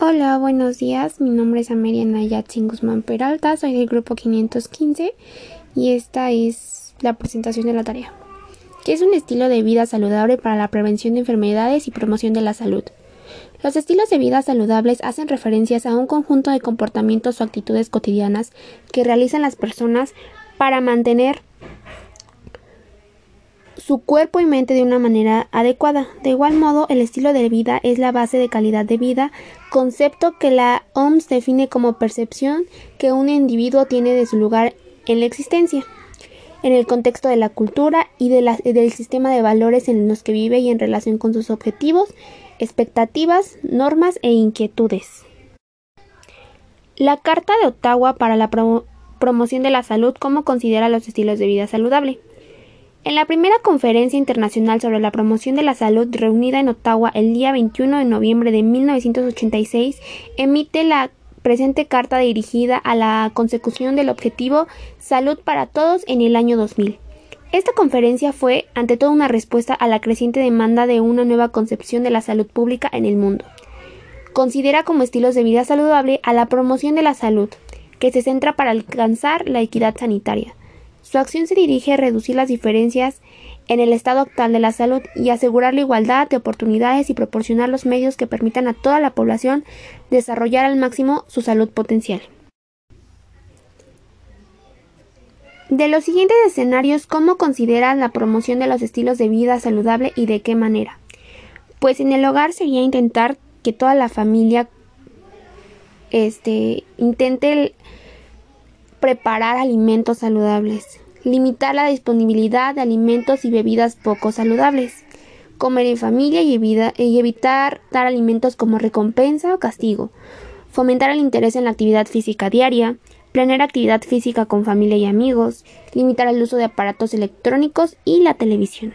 Hola, buenos días. Mi nombre es Ameriana Yatsin Guzmán Peralta, soy del grupo 515 y esta es la presentación de la tarea, que es un estilo de vida saludable para la prevención de enfermedades y promoción de la salud. Los estilos de vida saludables hacen referencias a un conjunto de comportamientos o actitudes cotidianas que realizan las personas para mantener su cuerpo y mente de una manera adecuada. De igual modo, el estilo de vida es la base de calidad de vida, concepto que la OMS define como percepción que un individuo tiene de su lugar en la existencia, en el contexto de la cultura y del sistema de valores en los que vive y en relación con sus objetivos, expectativas, normas e inquietudes. La Carta de Ottawa para la promoción de la salud, ¿cómo considera los estilos de vida saludable? En la primera conferencia internacional sobre la promoción de la salud reunida en Ottawa el día 21 de noviembre de 1986, emite la presente carta dirigida a la consecución del objetivo Salud para Todos en el año 2000. Esta conferencia fue, ante todo, una respuesta a la creciente demanda de una nueva concepción de la salud pública en el mundo. Considera como estilos de vida saludable a la promoción de la salud, que se centra para alcanzar la equidad sanitaria su acción se dirige a reducir las diferencias en el estado actual de la salud y asegurar la igualdad de oportunidades y proporcionar los medios que permitan a toda la población desarrollar al máximo su salud potencial. De los siguientes escenarios, ¿cómo consideran la promoción de los estilos de vida saludable y de qué manera? Pues en el hogar sería intentar que toda la familia este, intente preparar alimentos saludables, limitar la disponibilidad de alimentos y bebidas poco saludables, comer en familia y, evitar dar alimentos como recompensa o castigo, fomentar el interés en la actividad física diaria, planear actividad física con familia y amigos, limitar el uso de aparatos electrónicos y la televisión.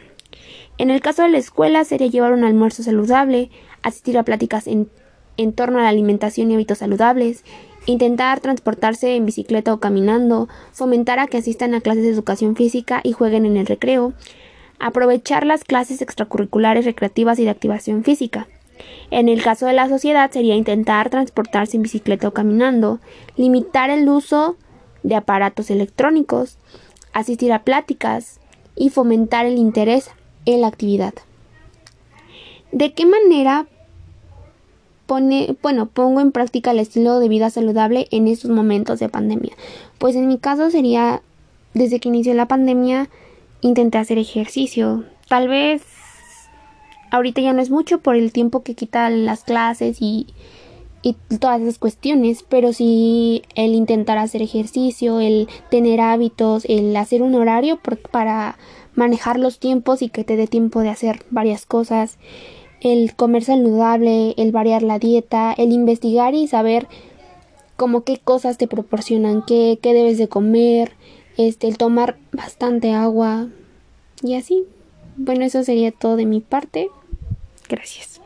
En el caso de la escuela sería llevar un almuerzo saludable, asistir a pláticas en, en torno a la alimentación y hábitos saludables, intentar transportarse en bicicleta o caminando, fomentar a que asistan a clases de educación física y jueguen en el recreo, aprovechar las clases extracurriculares recreativas y de activación física. En el caso de la sociedad sería intentar transportarse en bicicleta o caminando, limitar el uso de aparatos electrónicos, asistir a pláticas y fomentar el interés en la actividad. ¿De qué manera bueno, pongo en práctica el estilo de vida saludable en estos momentos de pandemia? Pues en mi caso sería, desde que inició la pandemia, intenté hacer ejercicio. Tal vez ahorita ya no es mucho por el tiempo que quitan las clases y, y todas esas cuestiones, pero sí el intentar hacer ejercicio, el tener hábitos, el hacer un horario para manejar los tiempos y que te dé tiempo de hacer varias cosas el comer saludable, el variar la dieta, el investigar y saber como qué cosas te proporcionan, qué, qué debes de comer, este, el tomar bastante agua y así. Bueno, eso sería todo de mi parte. Gracias.